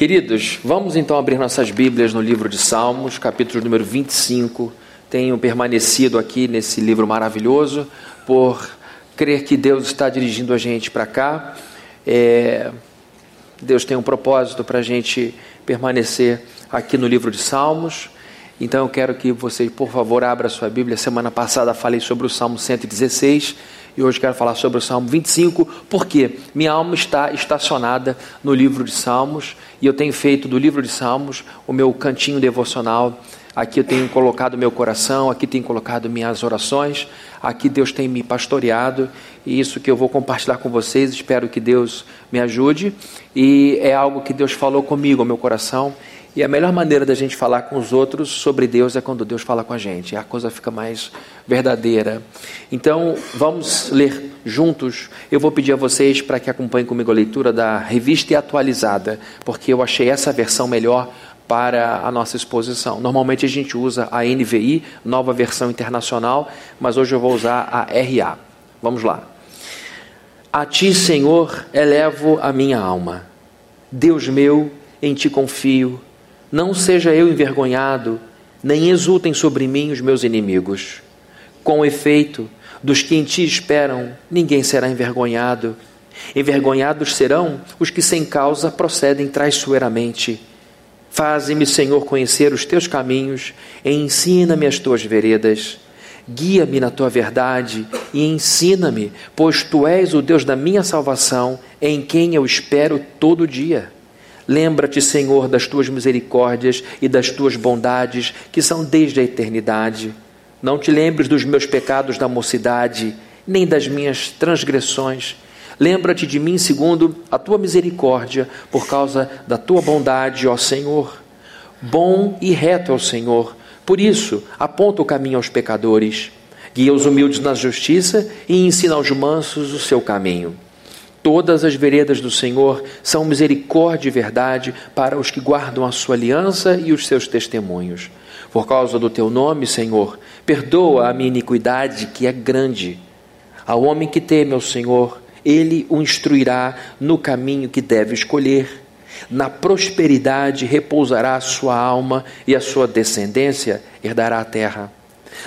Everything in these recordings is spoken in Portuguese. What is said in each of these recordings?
Queridos, vamos então abrir nossas Bíblias no livro de Salmos, capítulo número 25. Tenho permanecido aqui nesse livro maravilhoso por crer que Deus está dirigindo a gente para cá. É, Deus tem um propósito para a gente permanecer aqui no livro de Salmos. Então eu quero que você, por favor, abra sua Bíblia. Semana passada falei sobre o Salmo 116 e hoje quero falar sobre o Salmo 25, porque minha alma está estacionada no livro de Salmos e eu tenho feito do livro de Salmos o meu cantinho devocional. Aqui eu tenho colocado meu coração, aqui tenho colocado minhas orações, aqui Deus tem me pastoreado e isso que eu vou compartilhar com vocês. Espero que Deus me ajude e é algo que Deus falou comigo, ao meu coração e a melhor maneira da gente falar com os outros sobre Deus é quando Deus fala com a gente. A coisa fica mais verdadeira. Então, vamos ler juntos. Eu vou pedir a vocês para que acompanhem comigo a leitura da revista atualizada, porque eu achei essa versão melhor para a nossa exposição. Normalmente a gente usa a NVI, nova versão internacional, mas hoje eu vou usar a RA. Vamos lá. A ti, Senhor, elevo a minha alma. Deus meu, em ti confio não seja eu envergonhado, nem exultem sobre mim os meus inimigos. Com efeito, dos que em ti esperam, ninguém será envergonhado. Envergonhados serão os que sem causa procedem traiçoeiramente. Faze-me, Senhor, conhecer os teus caminhos e ensina-me as tuas veredas. Guia-me na tua verdade e ensina-me, pois tu és o Deus da minha salvação, em quem eu espero todo dia. Lembra-te, Senhor, das tuas misericórdias e das tuas bondades, que são desde a eternidade. Não te lembres dos meus pecados da mocidade, nem das minhas transgressões. Lembra-te de mim segundo a tua misericórdia, por causa da tua bondade, ó Senhor. Bom e reto é o Senhor, por isso aponta o caminho aos pecadores. Guia os humildes na justiça e ensina aos mansos o seu caminho. Todas as veredas do Senhor são misericórdia e verdade para os que guardam a sua aliança e os seus testemunhos. Por causa do teu nome, Senhor, perdoa a minha iniquidade, que é grande. Ao homem que teme ao Senhor, ele o instruirá no caminho que deve escolher. Na prosperidade repousará a sua alma e a sua descendência herdará a terra.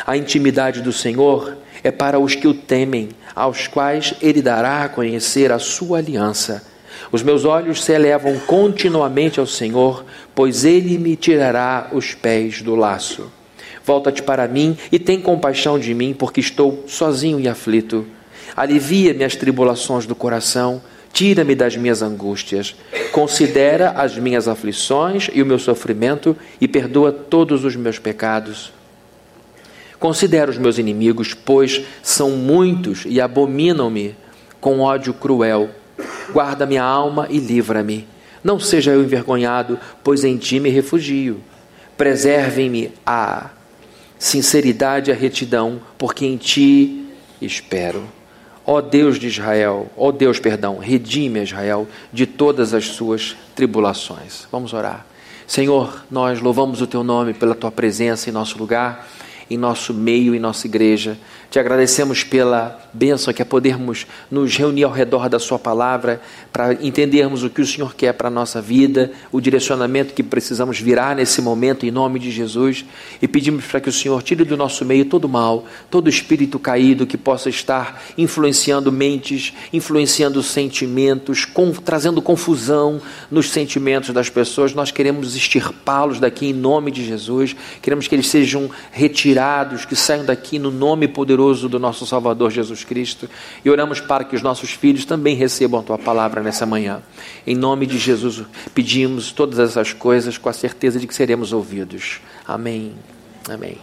A intimidade do Senhor é para os que o temem, aos quais ele dará a conhecer a sua aliança. Os meus olhos se elevam continuamente ao Senhor, pois ele me tirará os pés do laço. Volta-te para mim e tem compaixão de mim, porque estou sozinho e aflito. Alivia-me as tribulações do coração, tira-me das minhas angústias. Considera as minhas aflições e o meu sofrimento e perdoa todos os meus pecados Considero os meus inimigos, pois são muitos e abominam-me com ódio cruel. Guarda minha alma e livra-me. Não seja eu envergonhado, pois em ti me refugio. Preservem-me a sinceridade e a retidão, porque em ti espero. Ó Deus de Israel, ó Deus, perdão, redime Israel de todas as suas tribulações. Vamos orar. Senhor, nós louvamos o teu nome pela tua presença em nosso lugar em nosso meio, em nossa igreja. Te agradecemos pela bênção que é podermos nos reunir ao redor da Sua palavra para entendermos o que o Senhor quer para a nossa vida, o direcionamento que precisamos virar nesse momento, em nome de Jesus. E pedimos para que o Senhor tire do nosso meio todo mal, todo espírito caído que possa estar influenciando mentes, influenciando sentimentos, com, trazendo confusão nos sentimentos das pessoas. Nós queremos extirpá-los daqui em nome de Jesus. Queremos que eles sejam retirados, que saiam daqui no nome poderoso do nosso Salvador Jesus Cristo e oramos para que os nossos filhos também recebam a tua palavra nessa manhã. Em nome de Jesus, pedimos todas essas coisas com a certeza de que seremos ouvidos. Amém. Amém.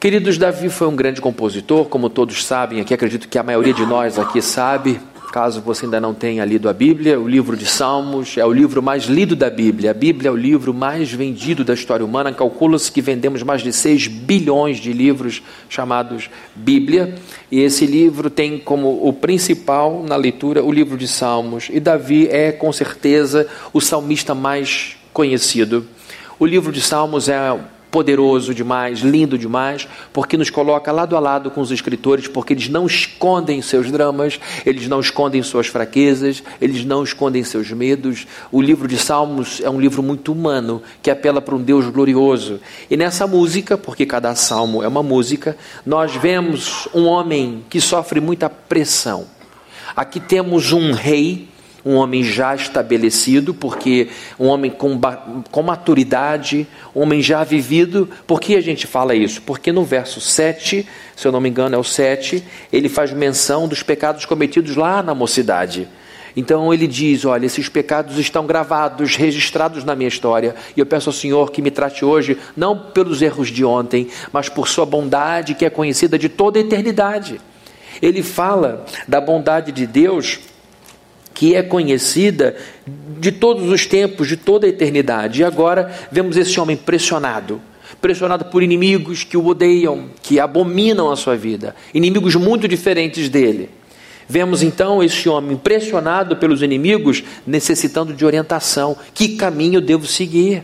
Queridos, Davi foi um grande compositor, como todos sabem aqui, acredito que a maioria de nós aqui sabe. Caso você ainda não tenha lido a Bíblia, o livro de Salmos é o livro mais lido da Bíblia. A Bíblia é o livro mais vendido da história humana. Calcula-se que vendemos mais de 6 bilhões de livros chamados Bíblia. E esse livro tem como o principal na leitura o livro de Salmos. E Davi é, com certeza, o salmista mais conhecido. O livro de Salmos é poderoso demais, lindo demais, porque nos coloca lado a lado com os escritores, porque eles não escondem seus dramas, eles não escondem suas fraquezas, eles não escondem seus medos. O livro de Salmos é um livro muito humano, que apela para um Deus glorioso. E nessa música, porque cada salmo é uma música, nós vemos um homem que sofre muita pressão. Aqui temos um rei um homem já estabelecido, porque um homem com, com maturidade, um homem já vivido. Por que a gente fala isso? Porque no verso 7, se eu não me engano é o 7, ele faz menção dos pecados cometidos lá na mocidade. Então ele diz: Olha, esses pecados estão gravados, registrados na minha história, e eu peço ao Senhor que me trate hoje, não pelos erros de ontem, mas por Sua bondade que é conhecida de toda a eternidade. Ele fala da bondade de Deus que é conhecida de todos os tempos, de toda a eternidade. E agora vemos esse homem pressionado, pressionado por inimigos que o odeiam, que abominam a sua vida, inimigos muito diferentes dele. Vemos então esse homem pressionado pelos inimigos, necessitando de orientação: que caminho devo seguir?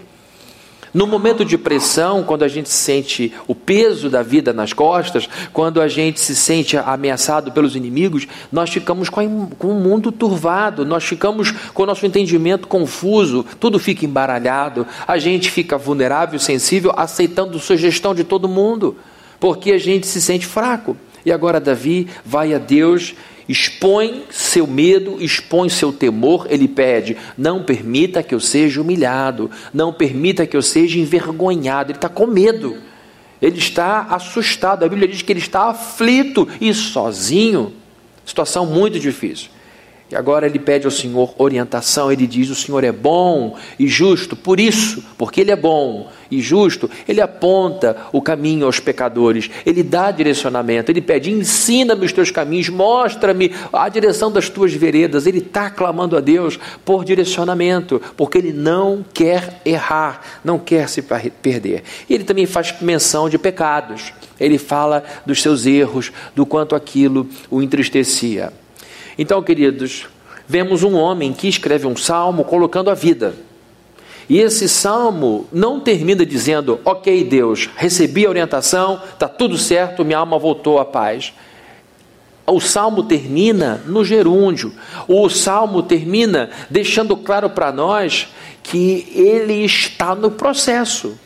No momento de pressão, quando a gente sente o peso da vida nas costas, quando a gente se sente ameaçado pelos inimigos, nós ficamos com, o mundo turvado, nós ficamos com o nosso entendimento confuso, tudo fica embaralhado, a gente fica vulnerável, sensível, aceitando sugestão de todo mundo, porque a gente se sente fraco. E agora Davi vai a Deus expõe seu medo, expõe seu temor, ele pede: não permita que eu seja humilhado, não permita que eu seja envergonhado. Ele está com medo, ele está assustado. A Bíblia diz que ele está aflito e sozinho. Situação muito difícil. E agora ele pede ao Senhor orientação, ele diz: O Senhor é bom e justo, por isso, porque Ele é bom e justo, Ele aponta o caminho aos pecadores, Ele dá direcionamento, Ele pede: Ensina-me os teus caminhos, mostra-me a direção das tuas veredas. Ele está clamando a Deus por direcionamento, porque Ele não quer errar, não quer se perder. E ele também faz menção de pecados, ele fala dos seus erros, do quanto aquilo o entristecia. Então, queridos, vemos um homem que escreve um salmo colocando a vida. E esse salmo não termina dizendo: Ok, Deus, recebi a orientação, está tudo certo, minha alma voltou à paz. O salmo termina no gerúndio. O salmo termina deixando claro para nós que ele está no processo.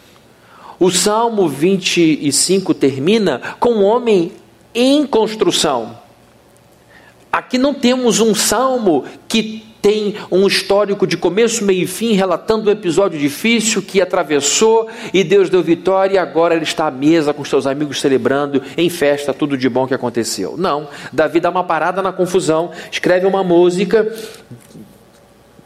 O salmo 25 termina com um homem em construção. Aqui não temos um salmo que tem um histórico de começo, meio e fim, relatando um episódio difícil que atravessou e Deus deu vitória e agora ele está à mesa com seus amigos celebrando em festa tudo de bom que aconteceu. Não, Davi dá uma parada na confusão, escreve uma música,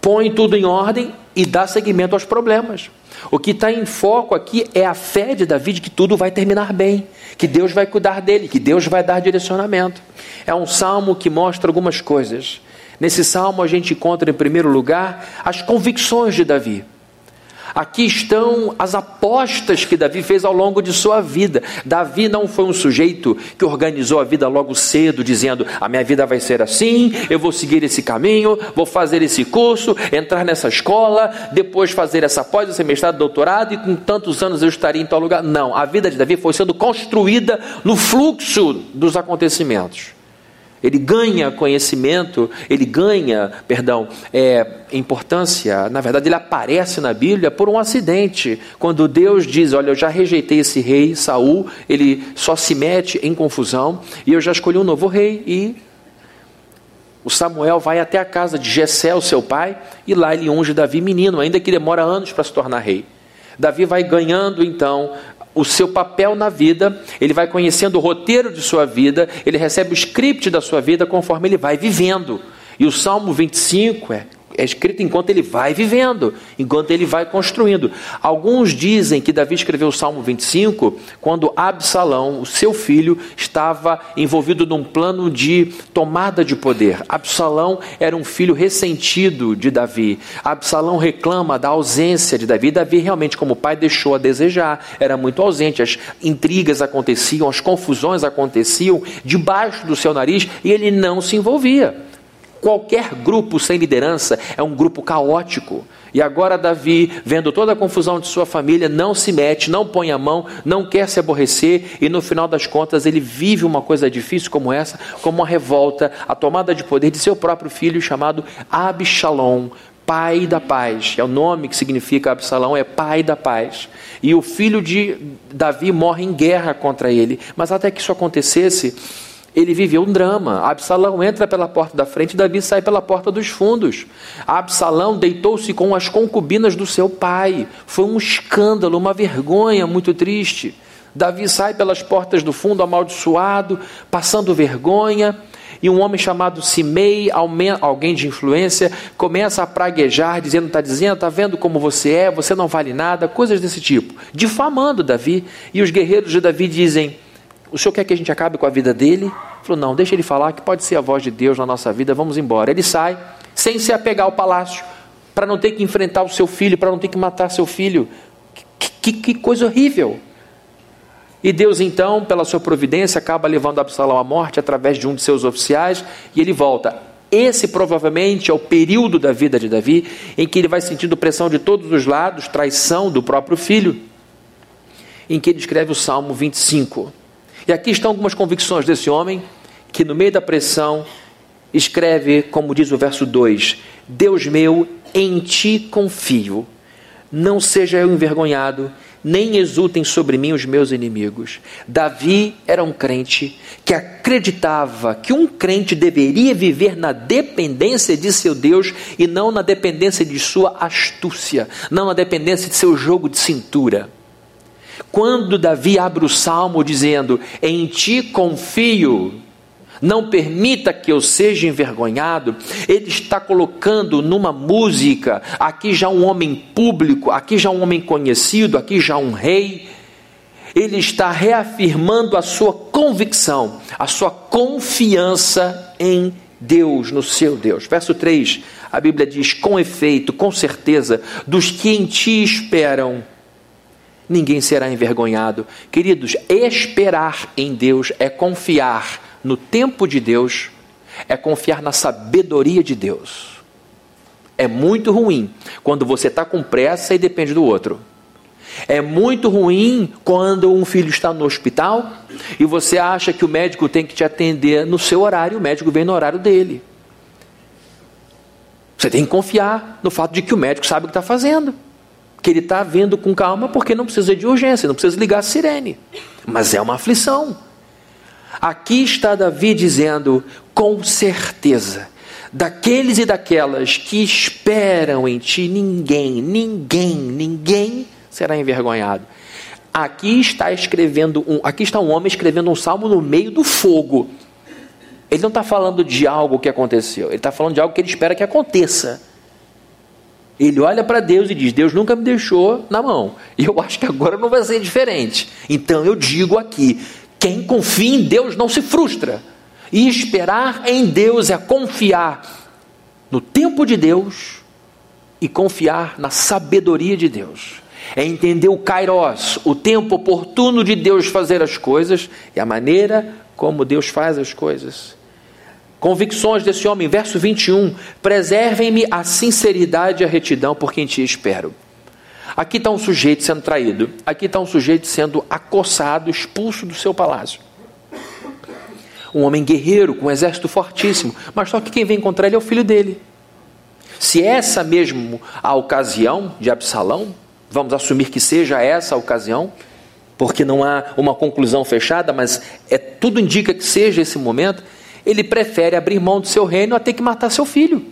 põe tudo em ordem e dá seguimento aos problemas. O que está em foco aqui é a fé de Davi de que tudo vai terminar bem, que Deus vai cuidar dele, que Deus vai dar direcionamento. É um salmo que mostra algumas coisas. Nesse salmo a gente encontra, em primeiro lugar, as convicções de Davi. Aqui estão as apostas que Davi fez ao longo de sua vida. Davi não foi um sujeito que organizou a vida logo cedo, dizendo: a minha vida vai ser assim, eu vou seguir esse caminho, vou fazer esse curso, entrar nessa escola, depois fazer essa pós, esse mestrado, doutorado, e com tantos anos eu estaria em tal lugar. Não, a vida de Davi foi sendo construída no fluxo dos acontecimentos. Ele ganha conhecimento, ele ganha, perdão, é, importância. Na verdade, ele aparece na Bíblia por um acidente. Quando Deus diz: Olha, eu já rejeitei esse rei, Saul, ele só se mete em confusão, e eu já escolhi um novo rei. E o Samuel vai até a casa de Jessé, o seu pai, e lá ele unge Davi menino, ainda que demora anos para se tornar rei. Davi vai ganhando então o seu papel na vida, ele vai conhecendo o roteiro de sua vida, ele recebe o script da sua vida conforme ele vai vivendo. E o Salmo 25 é é escrito enquanto ele vai vivendo, enquanto ele vai construindo. Alguns dizem que Davi escreveu o Salmo 25 quando Absalão, o seu filho, estava envolvido num plano de tomada de poder. Absalão era um filho ressentido de Davi. Absalão reclama da ausência de Davi. Davi realmente, como pai, deixou a desejar. Era muito ausente. As intrigas aconteciam, as confusões aconteciam debaixo do seu nariz e ele não se envolvia. Qualquer grupo sem liderança é um grupo caótico. E agora Davi, vendo toda a confusão de sua família, não se mete, não põe a mão, não quer se aborrecer e no final das contas ele vive uma coisa difícil como essa, como uma revolta, a tomada de poder de seu próprio filho chamado Absalom, pai da paz. É o nome que significa Absalão, é pai da paz. E o filho de Davi morre em guerra contra ele. Mas até que isso acontecesse, ele viveu um drama. Absalão entra pela porta da frente, Davi sai pela porta dos fundos. Absalão deitou-se com as concubinas do seu pai. Foi um escândalo, uma vergonha muito triste. Davi sai pelas portas do fundo amaldiçoado, passando vergonha e um homem chamado Simei, alguém de influência, começa a praguejar, dizendo: está dizendo, está vendo como você é, você não vale nada, coisas desse tipo, difamando Davi. E os guerreiros de Davi dizem: O senhor quer que a gente acabe com a vida dele? Ele falou: Não, deixa ele falar que pode ser a voz de Deus na nossa vida, vamos embora. Ele sai, sem se apegar ao palácio, para não ter que enfrentar o seu filho, para não ter que matar seu filho. Que, que, que coisa horrível! E Deus, então, pela sua providência, acaba levando Absalão à morte através de um de seus oficiais e ele volta. Esse provavelmente é o período da vida de Davi em que ele vai sentindo pressão de todos os lados, traição do próprio filho, em que ele escreve o Salmo 25. E aqui estão algumas convicções desse homem que, no meio da pressão, escreve, como diz o verso 2: Deus meu, em ti confio, não seja eu envergonhado nem exultem sobre mim os meus inimigos. Davi era um crente que acreditava que um crente deveria viver na dependência de seu Deus e não na dependência de sua astúcia, não na dependência de seu jogo de cintura. Quando Davi abre o salmo dizendo: Em ti confio, não permita que eu seja envergonhado. Ele está colocando numa música, aqui já um homem público, aqui já um homem conhecido, aqui já um rei. Ele está reafirmando a sua convicção, a sua confiança em Deus, no seu Deus. Verso 3, a Bíblia diz: com efeito, com certeza, dos que em ti esperam, ninguém será envergonhado. Queridos, esperar em Deus é confiar no tempo de Deus é confiar na sabedoria de Deus. É muito ruim quando você está com pressa e depende do outro. É muito ruim quando um filho está no hospital e você acha que o médico tem que te atender no seu horário, o médico vem no horário dele. Você tem que confiar no fato de que o médico sabe o que está fazendo, que ele está vendo com calma porque não precisa de urgência, não precisa ligar a sirene. Mas é uma aflição. Aqui está Davi dizendo, com certeza, daqueles e daquelas que esperam em ti, ninguém, ninguém, ninguém será envergonhado. Aqui está escrevendo um, aqui está um homem escrevendo um salmo no meio do fogo. Ele não está falando de algo que aconteceu, ele está falando de algo que ele espera que aconteça. Ele olha para Deus e diz: Deus nunca me deixou na mão, e eu acho que agora não vai ser diferente. Então eu digo aqui quem confia em Deus não se frustra. E esperar em Deus é confiar no tempo de Deus e confiar na sabedoria de Deus. É entender o kairos, o tempo oportuno de Deus fazer as coisas e a maneira como Deus faz as coisas. Convicções desse homem, verso 21. Preservem-me a sinceridade e a retidão, por quem te espero. Aqui está um sujeito sendo traído, aqui está um sujeito sendo acossado, expulso do seu palácio. Um homem guerreiro, com um exército fortíssimo, mas só que quem vem encontrar ele é o filho dele. Se essa mesmo a ocasião de Absalão, vamos assumir que seja essa a ocasião, porque não há uma conclusão fechada, mas é tudo indica que seja esse momento, ele prefere abrir mão do seu reino a ter que matar seu filho.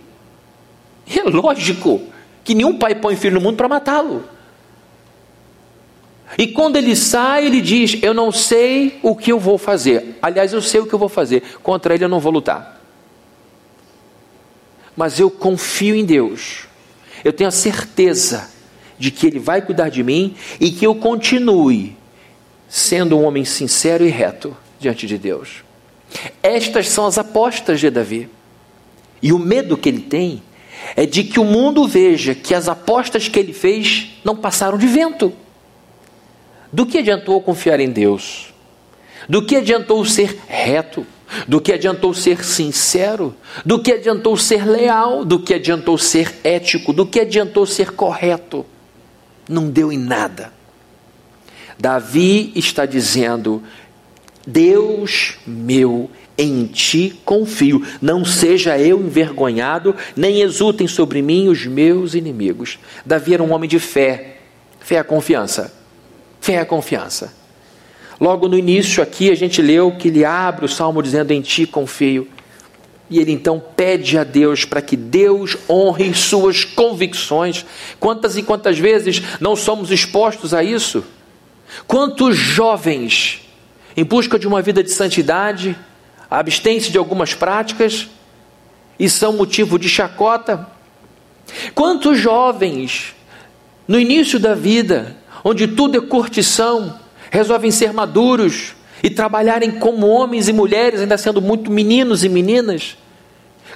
E é lógico que nenhum pai põe filho no mundo para matá-lo. E quando ele sai, ele diz: Eu não sei o que eu vou fazer. Aliás, eu sei o que eu vou fazer. Contra ele eu não vou lutar. Mas eu confio em Deus. Eu tenho a certeza de que Ele vai cuidar de mim e que eu continue sendo um homem sincero e reto diante de Deus. Estas são as apostas de Davi. E o medo que ele tem é de que o mundo veja que as apostas que ele fez não passaram de vento. Do que adiantou confiar em Deus? Do que adiantou ser reto? Do que adiantou ser sincero? Do que adiantou ser leal? Do que adiantou ser ético? Do que adiantou ser correto? Não deu em nada. Davi está dizendo: Deus meu, em ti confio, não seja eu envergonhado, nem exultem sobre mim os meus inimigos. Davi era um homem de fé, fé é confiança, fé é confiança. Logo no início aqui a gente leu que ele abre o salmo dizendo: Em ti confio. E ele então pede a Deus para que Deus honre suas convicções. Quantas e quantas vezes não somos expostos a isso? Quantos jovens, em busca de uma vida de santidade, abstêm-se de algumas práticas e são motivo de chacota? Quantos jovens, no início da vida, onde tudo é curtição, resolvem ser maduros e trabalharem como homens e mulheres, ainda sendo muito meninos e meninas.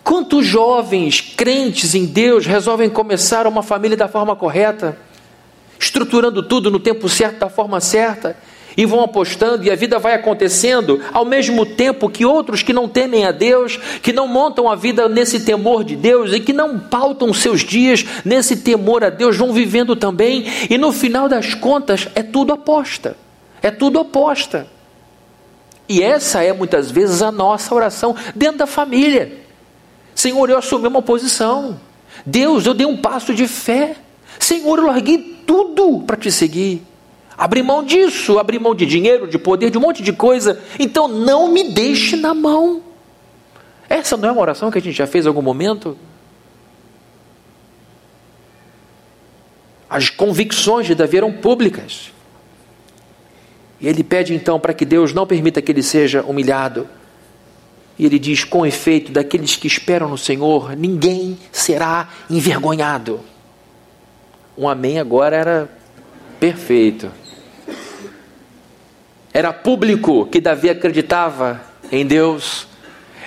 Quantos jovens crentes em Deus resolvem começar uma família da forma correta, estruturando tudo no tempo certo, da forma certa, e vão apostando, e a vida vai acontecendo ao mesmo tempo que outros que não temem a Deus, que não montam a vida nesse temor de Deus e que não pautam seus dias nesse temor a Deus, vão vivendo também, e no final das contas é tudo aposta. É tudo oposta. E essa é muitas vezes a nossa oração dentro da família. Senhor, eu assumi uma posição. Deus, eu dei um passo de fé. Senhor, eu larguei tudo para te seguir. Abri mão disso, abri mão de dinheiro, de poder, de um monte de coisa. Então não me deixe na mão. Essa não é uma oração que a gente já fez em algum momento? As convicções de Davi eram públicas. E ele pede então para que Deus não permita que ele seja humilhado. E ele diz: com efeito, daqueles que esperam no Senhor, ninguém será envergonhado. Um amém agora era perfeito. Era público que Davi acreditava em Deus.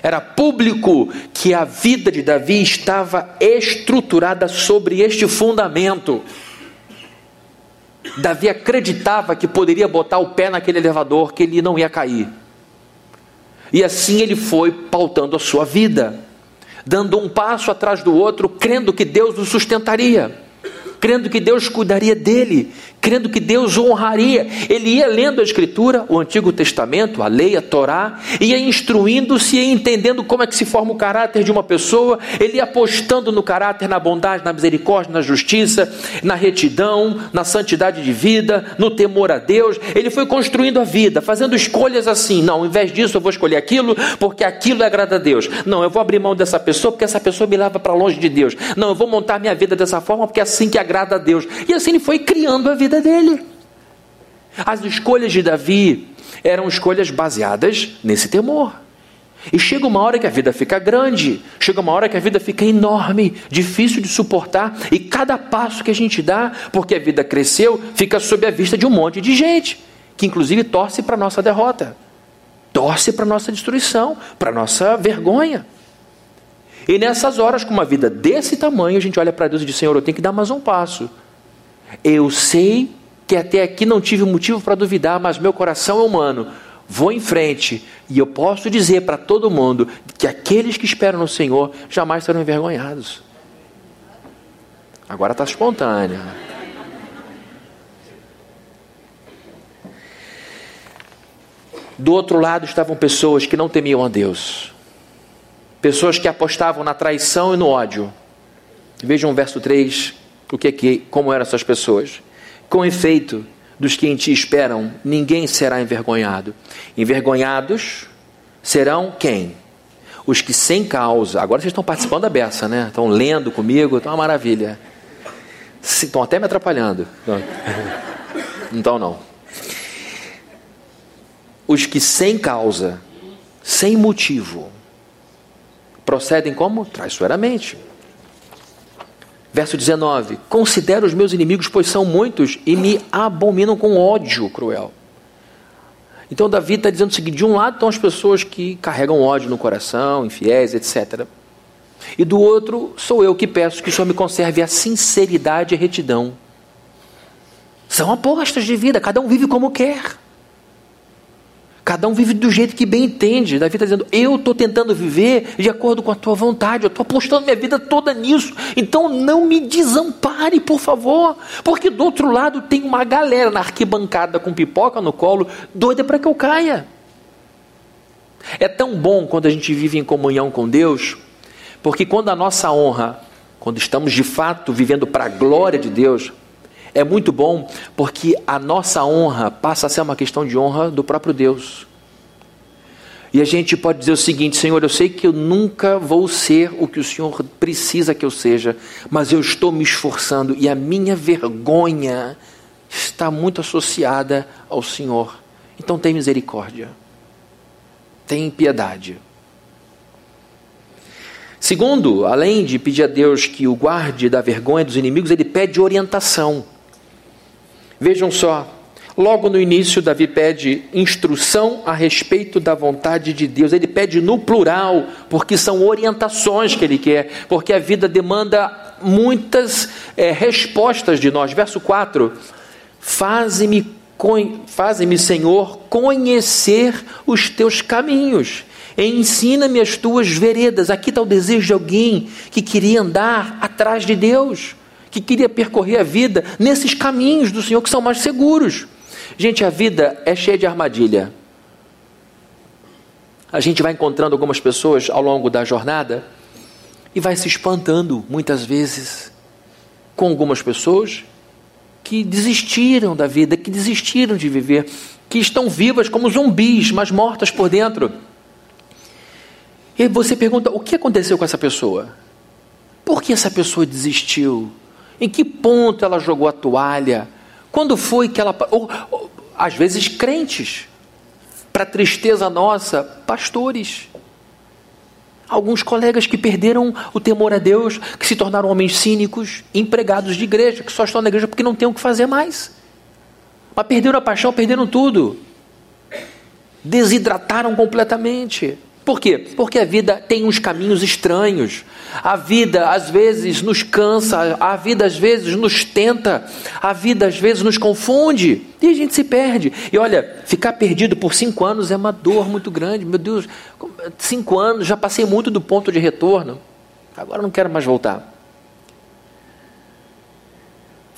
Era público que a vida de Davi estava estruturada sobre este fundamento. Davi acreditava que poderia botar o pé naquele elevador, que ele não ia cair. E assim ele foi pautando a sua vida, dando um passo atrás do outro, crendo que Deus o sustentaria, crendo que Deus cuidaria dele, crendo que Deus o honraria. Ele ia lendo a Escritura, o Antigo Testamento, a lei, a Torá, ia instruindo-se e entendendo como é que se forma o caráter de uma pessoa, ele ia apostando no caráter, na bondade, na misericórdia, na justiça, na retidão, na santidade de vida, no temor a Deus. Ele foi construindo a vida, fazendo escolhas assim. Não, ao invés disso eu vou escolher aquilo, porque aquilo agrada a Deus. Não, eu vou abrir mão dessa pessoa, porque essa pessoa me leva para longe de Deus. Não, eu vou montar minha vida dessa forma, porque é assim que agrada a Deus. E assim ele foi criando a vida vida dele. As escolhas de Davi eram escolhas baseadas nesse temor. E chega uma hora que a vida fica grande, chega uma hora que a vida fica enorme, difícil de suportar, e cada passo que a gente dá, porque a vida cresceu, fica sob a vista de um monte de gente, que inclusive torce para nossa derrota, torce para nossa destruição, para nossa vergonha. E nessas horas, com uma vida desse tamanho, a gente olha para Deus e diz: Senhor, eu tenho que dar mais um passo. Eu sei que até aqui não tive motivo para duvidar, mas meu coração é humano. Vou em frente e eu posso dizer para todo mundo que aqueles que esperam no Senhor jamais serão envergonhados. Agora está espontânea. Do outro lado estavam pessoas que não temiam a Deus, pessoas que apostavam na traição e no ódio. Vejam o verso 3 o que é que, como eram essas pessoas? Com efeito, dos que em ti esperam, ninguém será envergonhado. Envergonhados serão quem? Os que sem causa. Agora vocês estão participando da beça, né? Estão lendo comigo, está uma maravilha. Estão até me atrapalhando. Então não. Os que sem causa, sem motivo, procedem como? Traiçoeiramente Verso 19: Considero os meus inimigos, pois são muitos, e me abominam com ódio cruel. Então, Davi está dizendo o seguinte: de um lado estão as pessoas que carregam ódio no coração, infiéis, etc. E do outro, sou eu que peço que o Senhor me conserve a sinceridade e retidão. São apostas de vida, cada um vive como quer. Cada um vive do jeito que bem entende. Davi está dizendo: Eu estou tentando viver de acordo com a tua vontade. Eu estou apostando minha vida toda nisso. Então não me desampare, por favor. Porque do outro lado tem uma galera na arquibancada com pipoca no colo, doida para que eu caia. É tão bom quando a gente vive em comunhão com Deus, porque quando a nossa honra, quando estamos de fato vivendo para a glória de Deus, é muito bom porque a nossa honra passa a ser uma questão de honra do próprio Deus. E a gente pode dizer o seguinte: Senhor, eu sei que eu nunca vou ser o que o Senhor precisa que eu seja, mas eu estou me esforçando e a minha vergonha está muito associada ao Senhor. Então tem misericórdia, tem piedade. Segundo, além de pedir a Deus que o guarde da vergonha dos inimigos, ele pede orientação. Vejam só, logo no início, Davi pede instrução a respeito da vontade de Deus. Ele pede no plural, porque são orientações que ele quer, porque a vida demanda muitas é, respostas de nós. Verso 4: Faze-me, faze-me, Senhor, conhecer os teus caminhos. Ensina-me as tuas veredas. Aqui está o desejo de alguém que queria andar atrás de Deus que queria percorrer a vida nesses caminhos do Senhor que são mais seguros. Gente, a vida é cheia de armadilha. A gente vai encontrando algumas pessoas ao longo da jornada e vai se espantando muitas vezes com algumas pessoas que desistiram da vida, que desistiram de viver, que estão vivas como zumbis, mas mortas por dentro. E você pergunta: o que aconteceu com essa pessoa? Por que essa pessoa desistiu? Em que ponto ela jogou a toalha? Quando foi que ela. Ou, ou, às vezes, crentes. Para tristeza nossa, pastores. Alguns colegas que perderam o temor a Deus, que se tornaram homens cínicos, empregados de igreja, que só estão na igreja porque não têm o que fazer mais. Mas perderam a paixão, perderam tudo. Desidrataram completamente. Por quê? Porque a vida tem uns caminhos estranhos. A vida às vezes nos cansa, a vida às vezes nos tenta, a vida às vezes nos confunde e a gente se perde. E olha, ficar perdido por cinco anos é uma dor muito grande. Meu Deus, cinco anos, já passei muito do ponto de retorno, agora não quero mais voltar.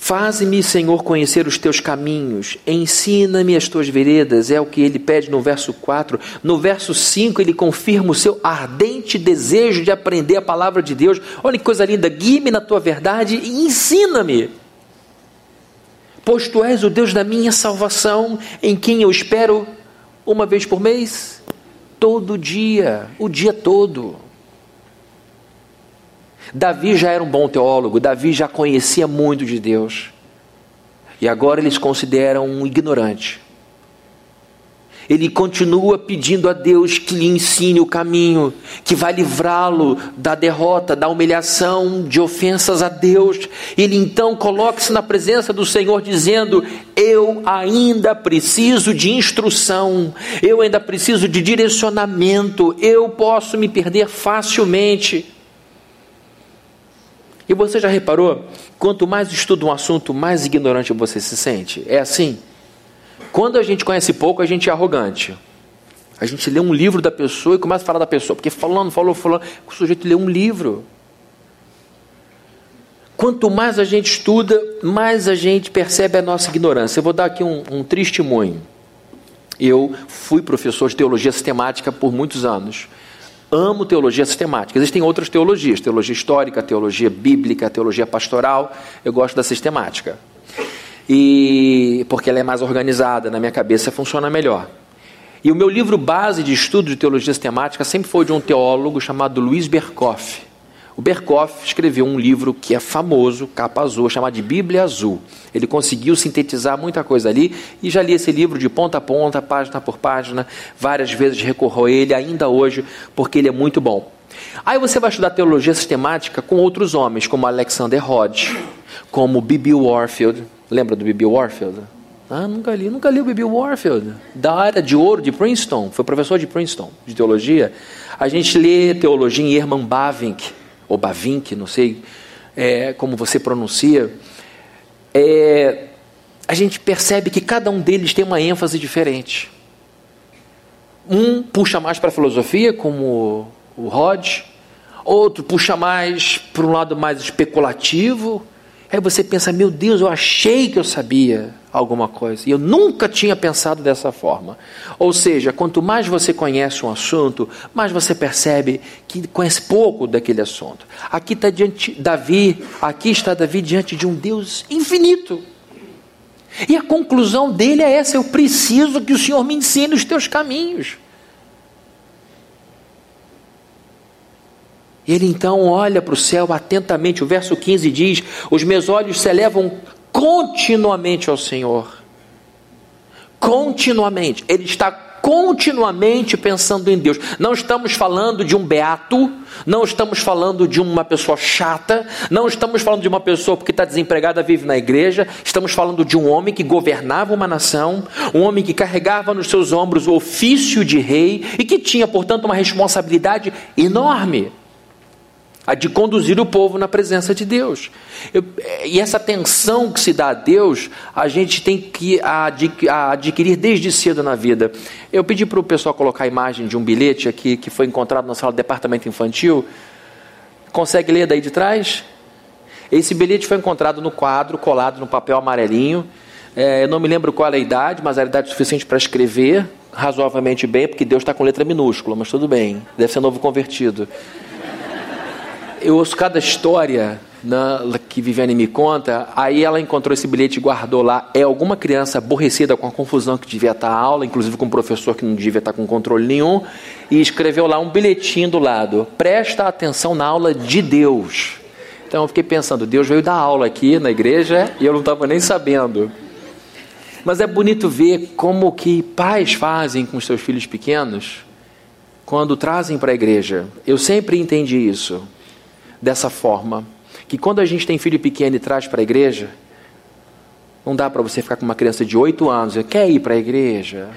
Faze-me, Senhor, conhecer os teus caminhos, ensina-me as tuas veredas, é o que ele pede no verso 4. No verso 5, ele confirma o seu ardente desejo de aprender a palavra de Deus. Olha que coisa linda, guie-me na tua verdade e ensina-me. Pois tu és o Deus da minha salvação, em quem eu espero uma vez por mês, todo dia, o dia todo. Davi já era um bom teólogo, Davi já conhecia muito de Deus. E agora eles consideram um ignorante. Ele continua pedindo a Deus que lhe ensine o caminho, que vai livrá-lo da derrota, da humilhação, de ofensas a Deus. Ele então coloca-se na presença do Senhor, dizendo: Eu ainda preciso de instrução, eu ainda preciso de direcionamento, eu posso me perder facilmente. E você já reparou? Quanto mais estuda um assunto, mais ignorante você se sente. É assim. Quando a gente conhece pouco, a gente é arrogante. A gente lê um livro da pessoa e começa a falar da pessoa, porque falando, falou, falou, o sujeito lê um livro. Quanto mais a gente estuda, mais a gente percebe a nossa ignorância. Eu vou dar aqui um, um testemunho. Eu fui professor de teologia sistemática por muitos anos amo teologia sistemática. Existem outras teologias, teologia histórica, teologia bíblica, teologia pastoral. Eu gosto da sistemática. E porque ela é mais organizada, na minha cabeça funciona melhor. E o meu livro base de estudo de teologia sistemática sempre foi de um teólogo chamado Luiz Berkoff. O Berkoff escreveu um livro que é famoso, capa azul, chamado de Bíblia Azul. Ele conseguiu sintetizar muita coisa ali e já li esse livro de ponta a ponta, página por página, várias vezes recorro a ele ainda hoje, porque ele é muito bom. Aí você vai estudar teologia sistemática com outros homens, como Alexander Hodge, como Bibi Warfield. Lembra do Bibi Warfield? Ah, nunca li, nunca li o Bibi Warfield. Da área de ouro de Princeton, foi professor de Princeton, de teologia. A gente lê teologia em Herman Bavinck ou Bavink, não sei é, como você pronuncia, é, a gente percebe que cada um deles tem uma ênfase diferente. Um puxa mais para a filosofia, como o Rod, outro puxa mais para um lado mais especulativo. Aí você pensa, meu Deus, eu achei que eu sabia alguma coisa. E eu nunca tinha pensado dessa forma. Ou seja, quanto mais você conhece um assunto, mais você percebe que conhece pouco daquele assunto. Aqui está diante Davi, aqui está Davi diante de um Deus infinito. E a conclusão dele é essa: eu preciso que o Senhor me ensine os teus caminhos. Ele então olha para o céu atentamente. O verso 15 diz: Os meus olhos se elevam continuamente ao Senhor. Continuamente. Ele está continuamente pensando em Deus. Não estamos falando de um beato, não estamos falando de uma pessoa chata, não estamos falando de uma pessoa que está desempregada, vive na igreja. Estamos falando de um homem que governava uma nação, um homem que carregava nos seus ombros o ofício de rei e que tinha, portanto, uma responsabilidade enorme a de conduzir o povo na presença de Deus. Eu, e essa atenção que se dá a Deus, a gente tem que adquirir desde cedo na vida. Eu pedi para o pessoal colocar a imagem de um bilhete aqui que foi encontrado na sala do departamento infantil. Consegue ler daí de trás? Esse bilhete foi encontrado no quadro, colado no papel amarelinho. É, eu não me lembro qual é a idade, mas a idade suficiente para escrever razoavelmente bem, porque Deus está com letra minúscula, mas tudo bem, deve ser novo convertido eu ouço cada história né, que Viviane me conta, aí ela encontrou esse bilhete e guardou lá. É alguma criança aborrecida com a confusão que devia estar a aula, inclusive com um professor que não devia estar com controle nenhum, e escreveu lá um bilhetinho do lado: presta atenção na aula de Deus. Então eu fiquei pensando, Deus veio dar aula aqui na igreja e eu não estava nem sabendo. Mas é bonito ver como que pais fazem com seus filhos pequenos quando trazem para a igreja. Eu sempre entendi isso dessa forma. Que quando a gente tem filho pequeno e traz para a igreja, não dá para você ficar com uma criança de 8 anos quer ir para a igreja?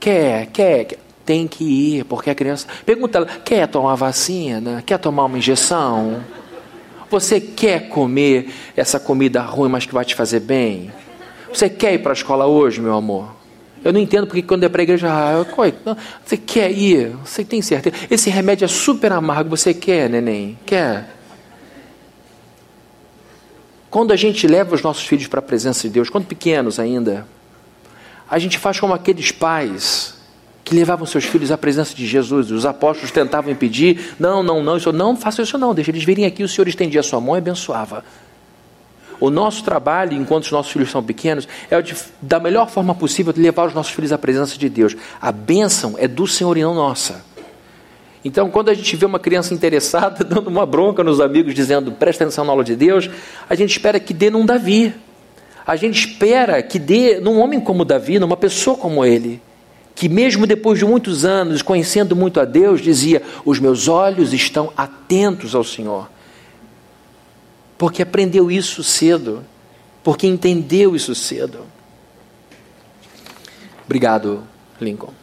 Quer, quer, quer, tem que ir, porque a criança. Pergunta ela: quer tomar vacina? Quer tomar uma injeção? Você quer comer essa comida ruim, mas que vai te fazer bem? Você quer ir para a escola hoje, meu amor? Eu não entendo porque quando é para a igreja, ah, você quer ir, você tem certeza. Esse remédio é super amargo, você quer, neném? Quer? Quando a gente leva os nossos filhos para a presença de Deus, quando pequenos ainda, a gente faz como aqueles pais que levavam seus filhos à presença de Jesus. Os apóstolos tentavam impedir, não, não, não, isso, não faça isso não, deixa eles virem aqui, o Senhor estendia a sua mão e abençoava. O nosso trabalho, enquanto os nossos filhos são pequenos, é o de, da melhor forma possível levar os nossos filhos à presença de Deus. A bênção é do Senhor e não nossa. Então, quando a gente vê uma criança interessada dando uma bronca nos amigos, dizendo presta atenção na aula de Deus, a gente espera que dê num Davi. A gente espera que dê num homem como Davi, numa pessoa como ele, que mesmo depois de muitos anos, conhecendo muito a Deus, dizia: Os meus olhos estão atentos ao Senhor porque aprendeu isso cedo, porque entendeu isso cedo. Obrigado, Lincoln.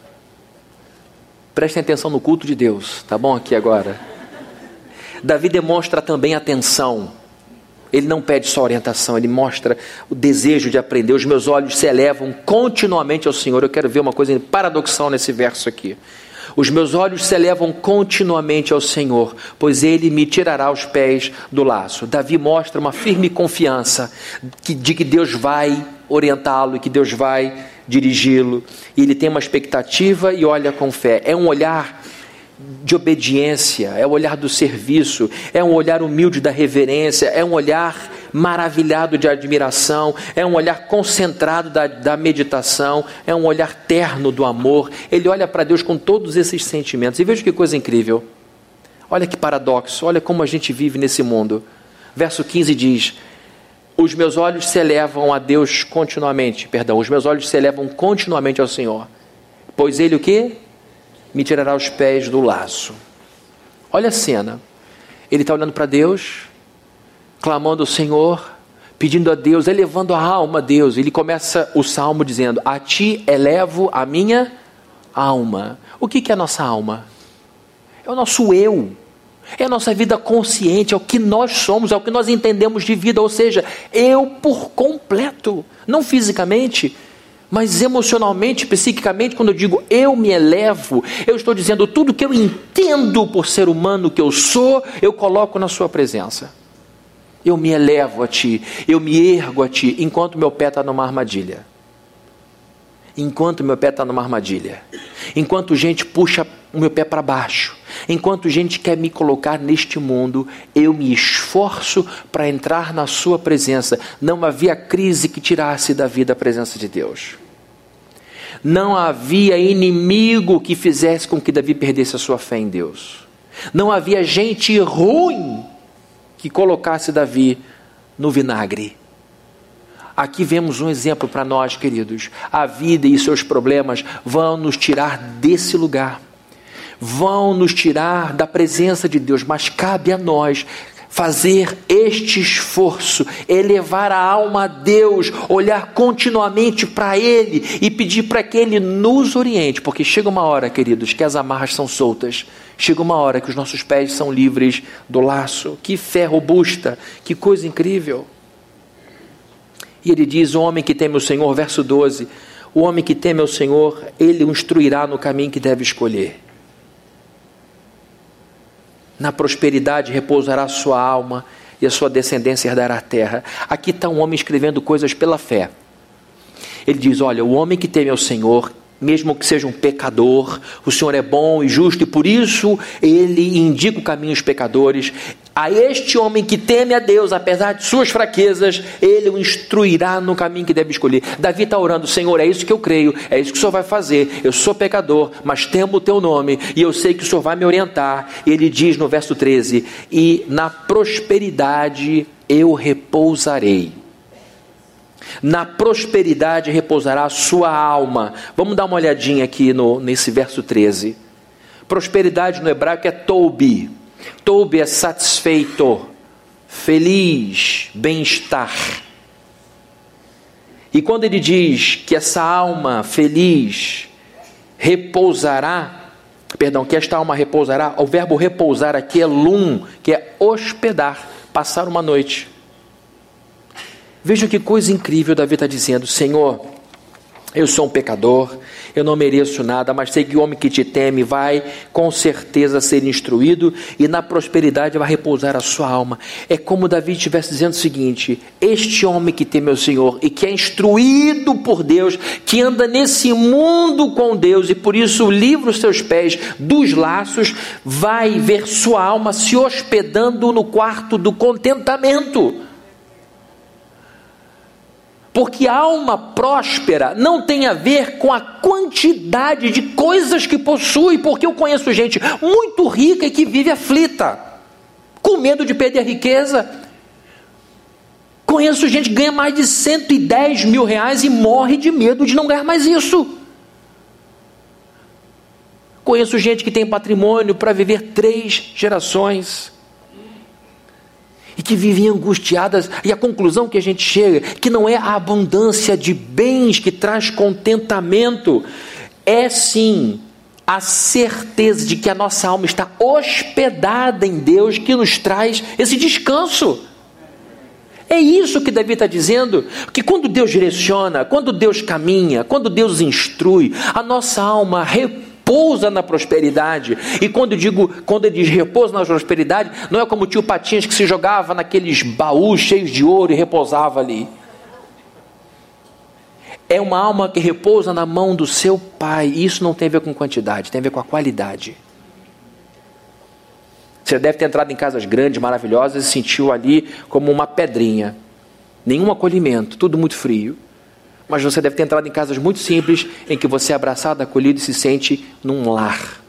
Prestem atenção no culto de Deus, tá bom aqui agora? Davi demonstra também atenção. Ele não pede só orientação, ele mostra o desejo de aprender. Os meus olhos se elevam continuamente ao Senhor. Eu quero ver uma coisa paradoxal nesse verso aqui. Os meus olhos se elevam continuamente ao Senhor, pois ele me tirará os pés do laço. Davi mostra uma firme confiança de que Deus vai orientá-lo e que Deus vai dirigi-lo. E ele tem uma expectativa e olha com fé. É um olhar de obediência, é o olhar do serviço, é um olhar humilde da reverência, é um olhar maravilhado de admiração, é um olhar concentrado da, da meditação, é um olhar terno do amor. Ele olha para Deus com todos esses sentimentos. E veja que coisa incrível. Olha que paradoxo, olha como a gente vive nesse mundo. Verso 15 diz: Os meus olhos se elevam a Deus continuamente, perdão, os meus olhos se elevam continuamente ao Senhor. Pois ele o que? Me tirará os pés do laço. Olha a cena. Ele está olhando para Deus, clamando ao Senhor, pedindo a Deus, elevando a alma a Deus. Ele começa o salmo dizendo: A ti elevo a minha alma. O que, que é a nossa alma? É o nosso eu. É a nossa vida consciente, é o que nós somos, é o que nós entendemos de vida, ou seja, eu por completo, não fisicamente, Mas emocionalmente, psiquicamente, quando eu digo eu me elevo, eu estou dizendo tudo que eu entendo por ser humano que eu sou, eu coloco na Sua presença. Eu me elevo a Ti, eu me ergo a Ti, enquanto meu pé está numa armadilha. Enquanto meu pé está numa armadilha. Enquanto gente puxa o meu pé para baixo. Enquanto gente quer me colocar neste mundo, eu me esforço para entrar na Sua presença. Não havia crise que tirasse da vida a presença de Deus. Não havia inimigo que fizesse com que Davi perdesse a sua fé em Deus. Não havia gente ruim que colocasse Davi no vinagre. Aqui vemos um exemplo para nós, queridos. A vida e seus problemas vão nos tirar desse lugar vão nos tirar da presença de Deus, mas cabe a nós fazer este esforço, elevar a alma a Deus, olhar continuamente para Ele e pedir para que Ele nos oriente, porque chega uma hora, queridos, que as amarras são soltas, chega uma hora que os nossos pés são livres do laço. Que fé robusta, que coisa incrível. E ele diz: O homem que teme o Senhor, verso 12: O homem que teme o Senhor, ele o instruirá no caminho que deve escolher. Na prosperidade repousará a sua alma e a sua descendência herdará a terra. Aqui está um homem escrevendo coisas pela fé. Ele diz: Olha, o homem que teme ao Senhor, mesmo que seja um pecador, o Senhor é bom e justo e por isso ele indica o caminho aos pecadores. A este homem que teme a Deus, apesar de suas fraquezas, ele o instruirá no caminho que deve escolher. Davi está orando: Senhor, é isso que eu creio, é isso que o Senhor vai fazer. Eu sou pecador, mas temo o teu nome e eu sei que o Senhor vai me orientar. Ele diz no verso 13: E na prosperidade eu repousarei. Na prosperidade repousará a sua alma. Vamos dar uma olhadinha aqui no, nesse verso 13. Prosperidade no hebraico é toubi. Toube é satisfeito, feliz, bem-estar. E quando ele diz que essa alma feliz repousará, perdão, que esta alma repousará, o verbo repousar aqui é lum, que é hospedar, passar uma noite. Veja que coisa incrível Davi está dizendo: Senhor, eu sou um pecador, eu não mereço nada, mas sei que o homem que te teme vai com certeza ser instruído e na prosperidade vai repousar a sua alma. É como Davi estivesse dizendo o seguinte: Este homem que teme o Senhor e que é instruído por Deus, que anda nesse mundo com Deus e por isso livra os seus pés dos laços, vai ver sua alma se hospedando no quarto do contentamento. Porque alma próspera não tem a ver com a quantidade de coisas que possui, porque eu conheço gente muito rica e que vive aflita, com medo de perder a riqueza. Conheço gente que ganha mais de 110 mil reais e morre de medo de não ganhar mais isso. Conheço gente que tem patrimônio para viver três gerações e que vivem angustiadas, e a conclusão que a gente chega, que não é a abundância de bens que traz contentamento, é sim a certeza de que a nossa alma está hospedada em Deus que nos traz esse descanso. É isso que Davi está dizendo, que quando Deus direciona, quando Deus caminha, quando Deus instrui, a nossa alma repousa repousa na prosperidade. E quando eu digo, quando ele diz repousa na prosperidade, não é como o tio Patinhas que se jogava naqueles baús cheios de ouro e repousava ali. É uma alma que repousa na mão do seu pai. Isso não tem a ver com quantidade, tem a ver com a qualidade. Você deve ter entrado em casas grandes, maravilhosas e sentiu ali como uma pedrinha. Nenhum acolhimento, tudo muito frio. Mas você deve ter entrado em casas muito simples em que você é abraçado, acolhido e se sente num lar.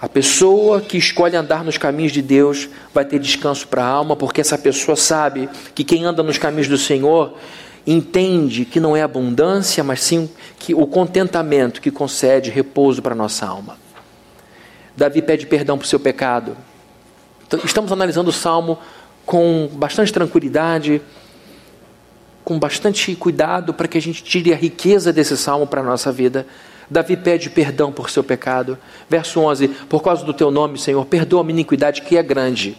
A pessoa que escolhe andar nos caminhos de Deus vai ter descanso para a alma, porque essa pessoa sabe que quem anda nos caminhos do Senhor entende que não é abundância, mas sim que o contentamento que concede repouso para a nossa alma. Davi pede perdão por seu pecado. Então, estamos analisando o Salmo com bastante tranquilidade, com bastante cuidado para que a gente tire a riqueza desse salmo para a nossa vida. Davi pede perdão por seu pecado. Verso 11: Por causa do teu nome, Senhor, perdoa a minha iniquidade que é grande.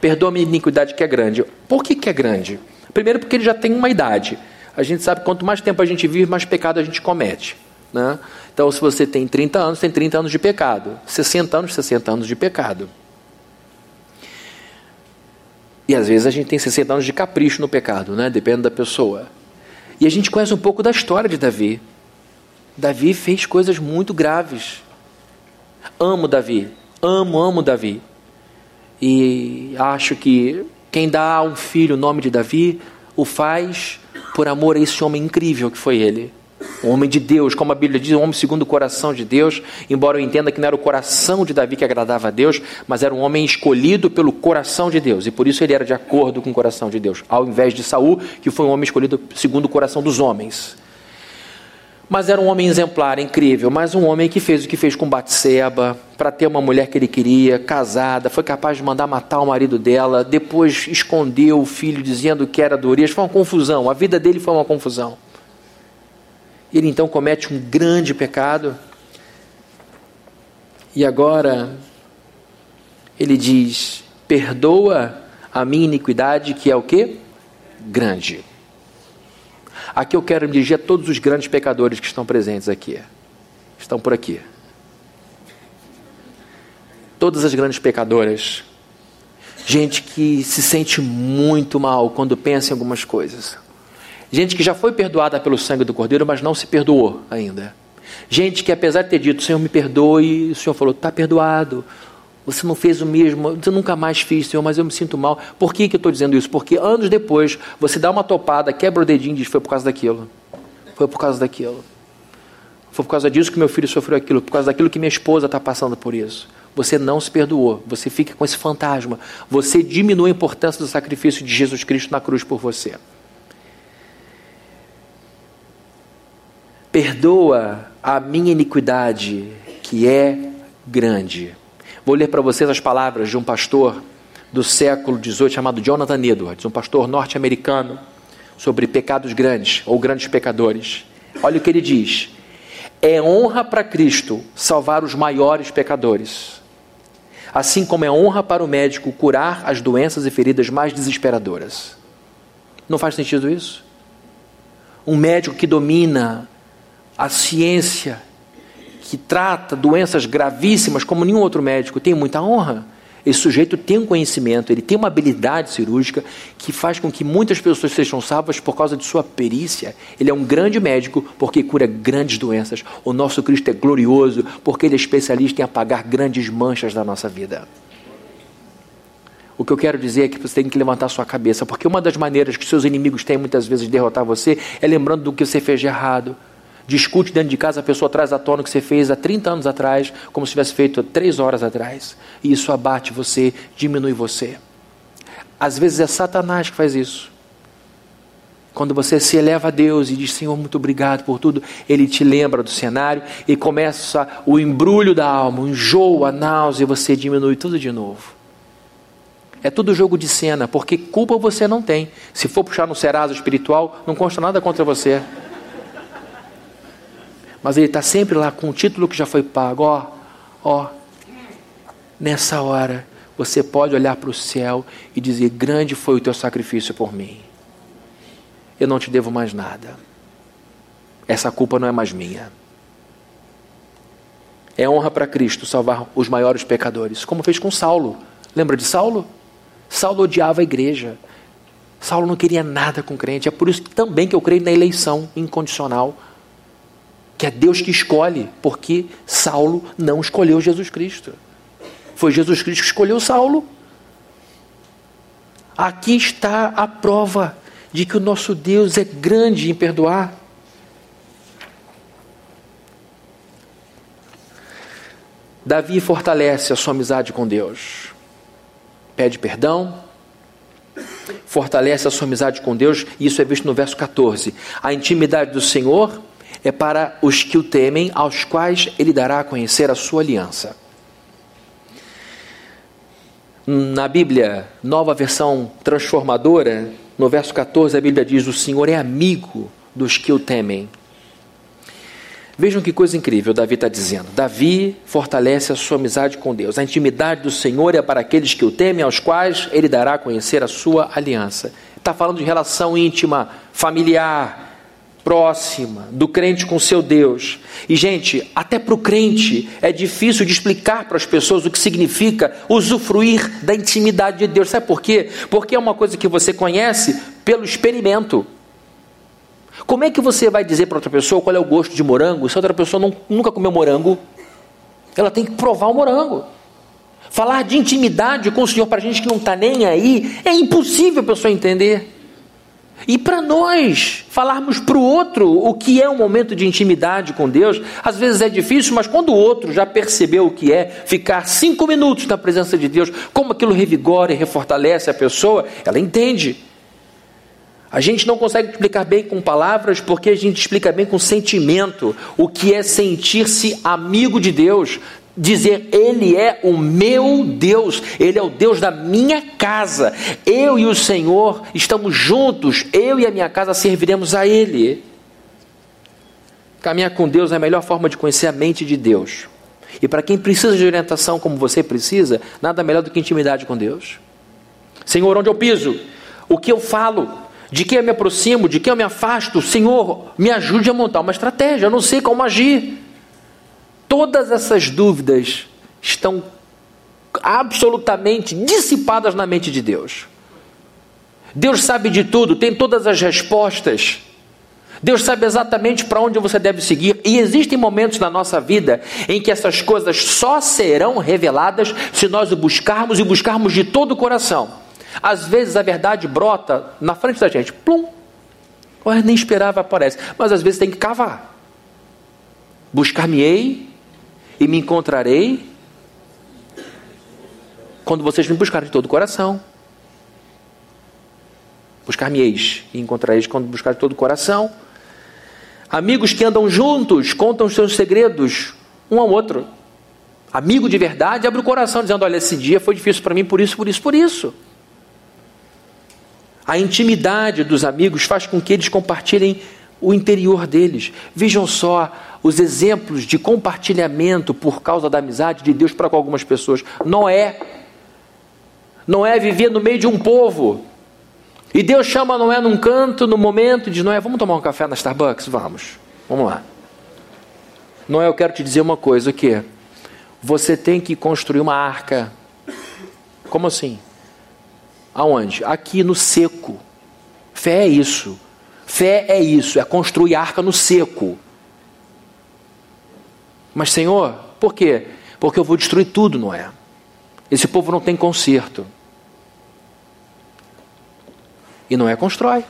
Perdoa a minha iniquidade que é grande. Por que, que é grande? Primeiro, porque ele já tem uma idade. A gente sabe que quanto mais tempo a gente vive, mais pecado a gente comete. Né? Então, se você tem 30 anos, tem 30 anos de pecado. 60 anos, 60 anos de pecado. E às vezes a gente tem 60 anos de capricho no pecado, né? depende da pessoa. E a gente conhece um pouco da história de Davi. Davi fez coisas muito graves. Amo Davi, amo, amo Davi. E acho que quem dá a um filho o nome de Davi o faz por amor a esse homem incrível que foi ele. Um homem de Deus, como a Bíblia diz, um homem segundo o coração de Deus, embora eu entenda que não era o coração de Davi que agradava a Deus, mas era um homem escolhido pelo coração de Deus, e por isso ele era de acordo com o coração de Deus, ao invés de Saul, que foi um homem escolhido segundo o coração dos homens. Mas era um homem exemplar, incrível, mas um homem que fez o que fez com Batseba, para ter uma mulher que ele queria, casada, foi capaz de mandar matar o marido dela, depois escondeu o filho dizendo que era do Urias, foi uma confusão, a vida dele foi uma confusão. Ele então comete um grande pecado, e agora ele diz: perdoa a minha iniquidade, que é o que? Grande. Aqui eu quero dirigir a todos os grandes pecadores que estão presentes aqui. Estão por aqui. Todas as grandes pecadoras. Gente que se sente muito mal quando pensa em algumas coisas. Gente que já foi perdoada pelo sangue do Cordeiro, mas não se perdoou ainda. Gente que, apesar de ter dito, Senhor, me perdoe, o Senhor falou, está perdoado. Você não fez o mesmo, você nunca mais fiz, Senhor, mas eu me sinto mal. Por que, que eu estou dizendo isso? Porque anos depois, você dá uma topada, quebra o dedinho e diz: foi por causa daquilo. Foi por causa daquilo. Foi por causa disso que meu filho sofreu aquilo, por causa daquilo que minha esposa está passando por isso. Você não se perdoou, você fica com esse fantasma. Você diminui a importância do sacrifício de Jesus Cristo na cruz por você. Perdoa a minha iniquidade, que é grande. Vou ler para vocês as palavras de um pastor do século XVIII chamado Jonathan Edwards, um pastor norte-americano sobre pecados grandes ou grandes pecadores. Olha o que ele diz: é honra para Cristo salvar os maiores pecadores, assim como é honra para o médico curar as doenças e feridas mais desesperadoras. Não faz sentido isso? Um médico que domina a ciência que trata doenças gravíssimas como nenhum outro médico, tem muita honra. Esse sujeito tem um conhecimento, ele tem uma habilidade cirúrgica que faz com que muitas pessoas sejam salvas por causa de sua perícia. Ele é um grande médico porque cura grandes doenças. O nosso Cristo é glorioso porque ele é especialista em apagar grandes manchas da nossa vida. O que eu quero dizer é que você tem que levantar sua cabeça, porque uma das maneiras que seus inimigos têm muitas vezes de derrotar você é lembrando do que você fez de errado discute dentro de casa, a pessoa traz à tona o que você fez há 30 anos atrás, como se tivesse feito três horas atrás. E isso abate você, diminui você. Às vezes é Satanás que faz isso. Quando você se eleva a Deus e diz, Senhor, muito obrigado por tudo, Ele te lembra do cenário e começa o embrulho da alma, o enjoo, a náusea, e você diminui tudo de novo. É tudo jogo de cena, porque culpa você não tem. Se for puxar no Serasa espiritual, não consta nada contra você mas ele está sempre lá com o título que já foi pago. Ó, ó, nessa hora você pode olhar para o céu e dizer: Grande foi o teu sacrifício por mim. Eu não te devo mais nada. Essa culpa não é mais minha. É honra para Cristo salvar os maiores pecadores, como fez com Saulo. Lembra de Saulo? Saulo odiava a igreja. Saulo não queria nada com crente. É por isso também que eu creio na eleição incondicional que é Deus que escolhe, porque Saulo não escolheu Jesus Cristo. Foi Jesus Cristo que escolheu Saulo. Aqui está a prova de que o nosso Deus é grande em perdoar. Davi fortalece a sua amizade com Deus. Pede perdão, fortalece a sua amizade com Deus, e isso é visto no verso 14. A intimidade do Senhor é para os que o temem, aos quais ele dará a conhecer a sua aliança. Na Bíblia, nova versão transformadora, no verso 14, a Bíblia diz: O Senhor é amigo dos que o temem. Vejam que coisa incrível Davi está dizendo. Davi fortalece a sua amizade com Deus. A intimidade do Senhor é para aqueles que o temem, aos quais ele dará a conhecer a sua aliança. Está falando de relação íntima, familiar, próxima do crente com seu Deus. E, gente, até para o crente é difícil de explicar para as pessoas o que significa usufruir da intimidade de Deus. Sabe por quê? Porque é uma coisa que você conhece pelo experimento. Como é que você vai dizer para outra pessoa qual é o gosto de morango se outra pessoa não, nunca comeu morango? Ela tem que provar o morango. Falar de intimidade com o Senhor para gente que não está nem aí é impossível a pessoa entender. E para nós falarmos para o outro o que é um momento de intimidade com Deus, às vezes é difícil, mas quando o outro já percebeu o que é ficar cinco minutos na presença de Deus, como aquilo revigora e refortalece a pessoa, ela entende. A gente não consegue explicar bem com palavras porque a gente explica bem com sentimento o que é sentir-se amigo de Deus, dizer: Ele é o meu Deus, Ele é o Deus da minha casa. Eu e o Senhor estamos juntos, eu e a minha casa serviremos a Ele. Caminhar com Deus é a melhor forma de conhecer a mente de Deus. E para quem precisa de orientação como você precisa, nada melhor do que intimidade com Deus. Senhor, onde eu piso? O que eu falo? De quem eu me aproximo? De quem eu me afasto? Senhor, me ajude a montar uma estratégia. Eu não sei como agir. Todas essas dúvidas estão absolutamente dissipadas na mente de Deus. Deus sabe de tudo, tem todas as respostas. Deus sabe exatamente para onde você deve seguir, e existem momentos na nossa vida em que essas coisas só serão reveladas se nós o buscarmos e buscarmos de todo o coração. Às vezes a verdade brota na frente da gente, plum, nem esperava aparece, mas às vezes tem que cavar. Buscar-me-ei e me encontrarei quando vocês me buscarem de todo o coração. Buscar-me-eis e encontrareis quando buscar de todo o coração. Amigos que andam juntos contam os seus segredos um ao outro. Amigo de verdade abre o coração dizendo: Olha, esse dia foi difícil para mim por isso, por isso, por isso. A intimidade dos amigos faz com que eles compartilhem o interior deles. Vejam só os exemplos de compartilhamento por causa da amizade de Deus para com algumas pessoas. Noé. Noé vivia no meio de um povo. E Deus chama Noé num canto, no momento, e diz: Noé, vamos tomar um café na Starbucks? Vamos. Vamos lá. Noé, eu quero te dizer uma coisa que você tem que construir uma arca. Como assim? Aonde? Aqui no seco. Fé é isso. Fé é isso, é construir arca no seco. Mas, Senhor, por quê? Porque eu vou destruir tudo, não é? Esse povo não tem conserto. E Noé constrói.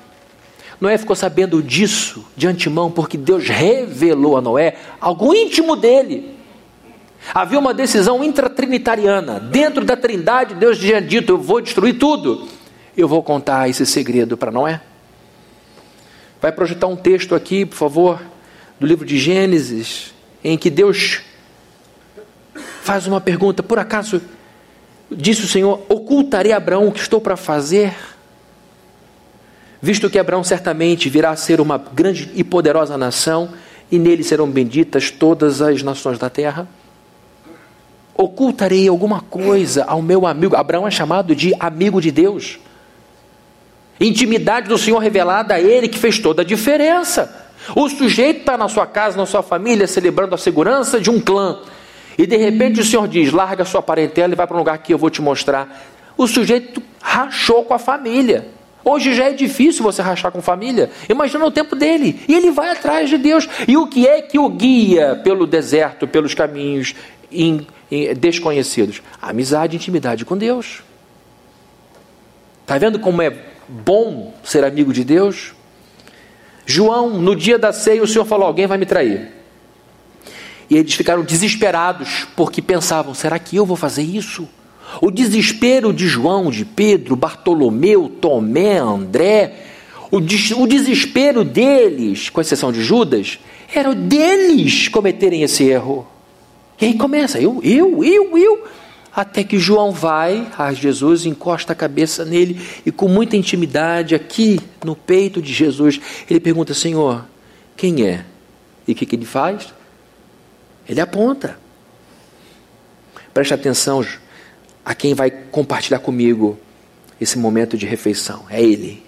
Noé ficou sabendo disso de antemão porque Deus revelou a Noé algo íntimo dele. Havia uma decisão intratrinitariana. Dentro da trindade, Deus tinha dito: Eu vou destruir tudo. Eu vou contar esse segredo para Noé. Vai projetar um texto aqui, por favor, do livro de Gênesis, em que Deus faz uma pergunta: por acaso disse o Senhor, ocultarei a Abraão o que estou para fazer? Visto que Abraão certamente virá a ser uma grande e poderosa nação, e nele serão benditas todas as nações da terra. Ocultarei alguma coisa ao meu amigo. Abraão é chamado de amigo de Deus. Intimidade do Senhor revelada a ele que fez toda a diferença. O sujeito está na sua casa, na sua família, celebrando a segurança de um clã. E de repente o Senhor diz: larga sua parentela e vai para um lugar que eu vou te mostrar. O sujeito rachou com a família. Hoje já é difícil você rachar com família. Imagina o tempo dele. E ele vai atrás de Deus. E o que é que o guia pelo deserto, pelos caminhos in, in, desconhecidos? Amizade intimidade com Deus. Está vendo como é bom ser amigo de Deus? João, no dia da ceia, o Senhor falou: Alguém vai me trair. E eles ficaram desesperados, porque pensavam: será que eu vou fazer isso? O desespero de João, de Pedro, Bartolomeu, Tomé, André, o, des o desespero deles, com exceção de Judas, era deles cometerem esse erro. E aí começa: eu, eu, eu, eu. Até que João vai a Jesus, encosta a cabeça nele e, com muita intimidade, aqui no peito de Jesus, ele pergunta: Senhor, quem é? E o que, que ele faz? Ele aponta. Preste atenção a quem vai compartilhar comigo esse momento de refeição. É Ele.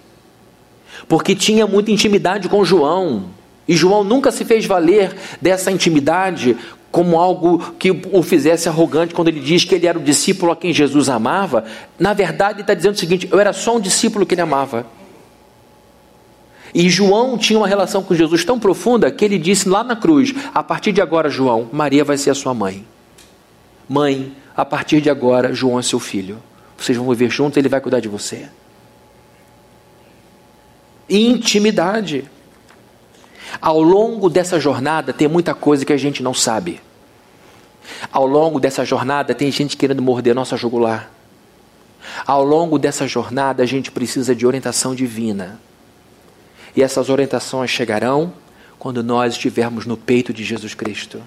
porque tinha muita intimidade com João. E João nunca se fez valer dessa intimidade como algo que o fizesse arrogante quando ele diz que ele era o discípulo a quem Jesus amava. Na verdade, ele está dizendo o seguinte: eu era só um discípulo que ele amava. E João tinha uma relação com Jesus tão profunda que ele disse lá na cruz: a partir de agora, João, Maria vai ser a sua mãe. Mãe, a partir de agora, João é seu filho. Vocês vão viver juntos, ele vai cuidar de você. Intimidade. Ao longo dessa jornada tem muita coisa que a gente não sabe. Ao longo dessa jornada tem gente querendo morder nossa jugular. Ao longo dessa jornada a gente precisa de orientação divina. E essas orientações chegarão quando nós estivermos no peito de Jesus Cristo,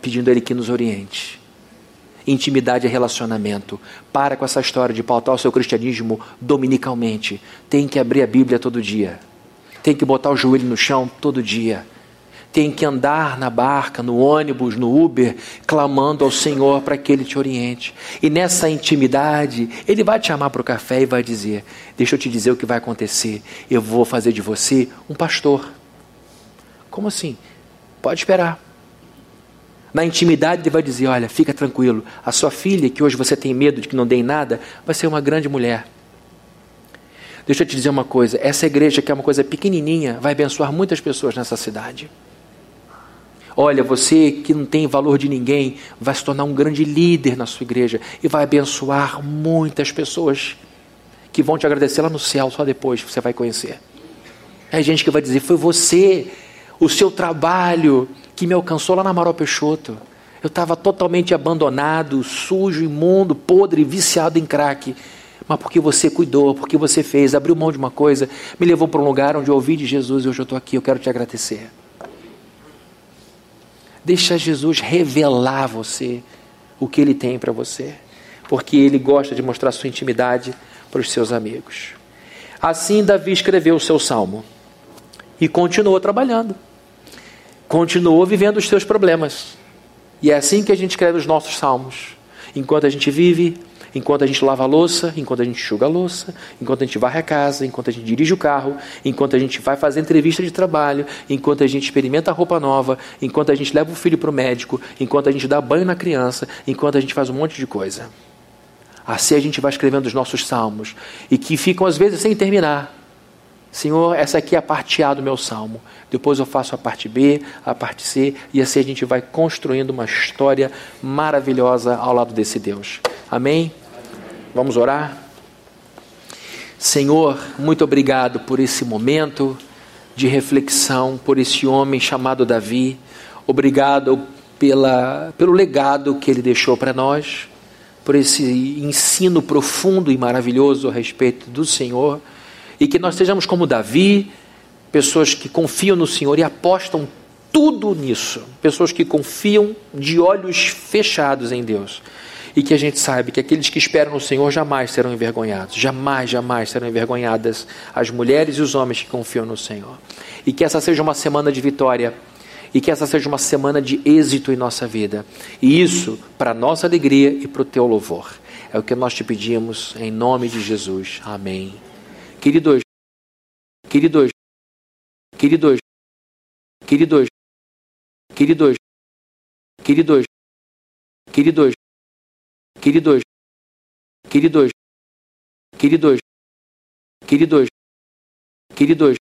pedindo a Ele que nos oriente. Intimidade é relacionamento. Para com essa história de pautar o seu cristianismo dominicalmente. Tem que abrir a Bíblia todo dia. Tem que botar o joelho no chão todo dia tem que andar na barca, no ônibus, no Uber, clamando ao Senhor para que Ele te oriente. E nessa intimidade, Ele vai te chamar para o café e vai dizer: Deixa eu te dizer o que vai acontecer. Eu vou fazer de você um pastor. Como assim? Pode esperar. Na intimidade, Ele vai dizer: Olha, fica tranquilo. A sua filha, que hoje você tem medo de que não dê em nada, vai ser uma grande mulher. Deixa eu te dizer uma coisa: essa igreja, que é uma coisa pequenininha, vai abençoar muitas pessoas nessa cidade. Olha, você que não tem valor de ninguém, vai se tornar um grande líder na sua igreja e vai abençoar muitas pessoas que vão te agradecer lá no céu, só depois você vai conhecer. É gente que vai dizer: Foi você, o seu trabalho, que me alcançou lá na Amaral Peixoto. Eu estava totalmente abandonado, sujo, imundo, podre, viciado em crack. Mas porque você cuidou, porque você fez, abriu mão de uma coisa, me levou para um lugar onde eu ouvi de Jesus e hoje eu estou aqui, eu quero te agradecer. Deixa Jesus revelar a você o que ele tem para você, porque ele gosta de mostrar sua intimidade para os seus amigos. Assim, Davi escreveu o seu salmo e continuou trabalhando, continuou vivendo os seus problemas. E é assim que a gente escreve os nossos salmos. Enquanto a gente vive, enquanto a gente lava a louça, enquanto a gente enxuga a louça, enquanto a gente varre a casa, enquanto a gente dirige o carro, enquanto a gente vai fazer entrevista de trabalho, enquanto a gente experimenta roupa nova, enquanto a gente leva o filho para o médico, enquanto a gente dá banho na criança, enquanto a gente faz um monte de coisa. Assim a gente vai escrevendo os nossos salmos e que ficam às vezes sem terminar. Senhor, essa aqui é a parte A do meu salmo. Depois eu faço a parte B, a parte C, e assim a gente vai construindo uma história maravilhosa ao lado desse Deus. Amém? Vamos orar? Senhor, muito obrigado por esse momento de reflexão, por esse homem chamado Davi. Obrigado pela, pelo legado que ele deixou para nós, por esse ensino profundo e maravilhoso a respeito do Senhor. E que nós sejamos como Davi, pessoas que confiam no Senhor e apostam tudo nisso. Pessoas que confiam de olhos fechados em Deus e que a gente saiba que aqueles que esperam no Senhor jamais serão envergonhados, jamais, jamais serão envergonhadas as mulheres e os homens que confiam no Senhor. E que essa seja uma semana de vitória e que essa seja uma semana de êxito em nossa vida. E isso para nossa alegria e para o teu louvor. É o que nós te pedimos em nome de Jesus. Amém. Queridos, queridos, queridos, queridos, queridos, queridos, queridos, queridos, queridos, queridos, queridos, queridos,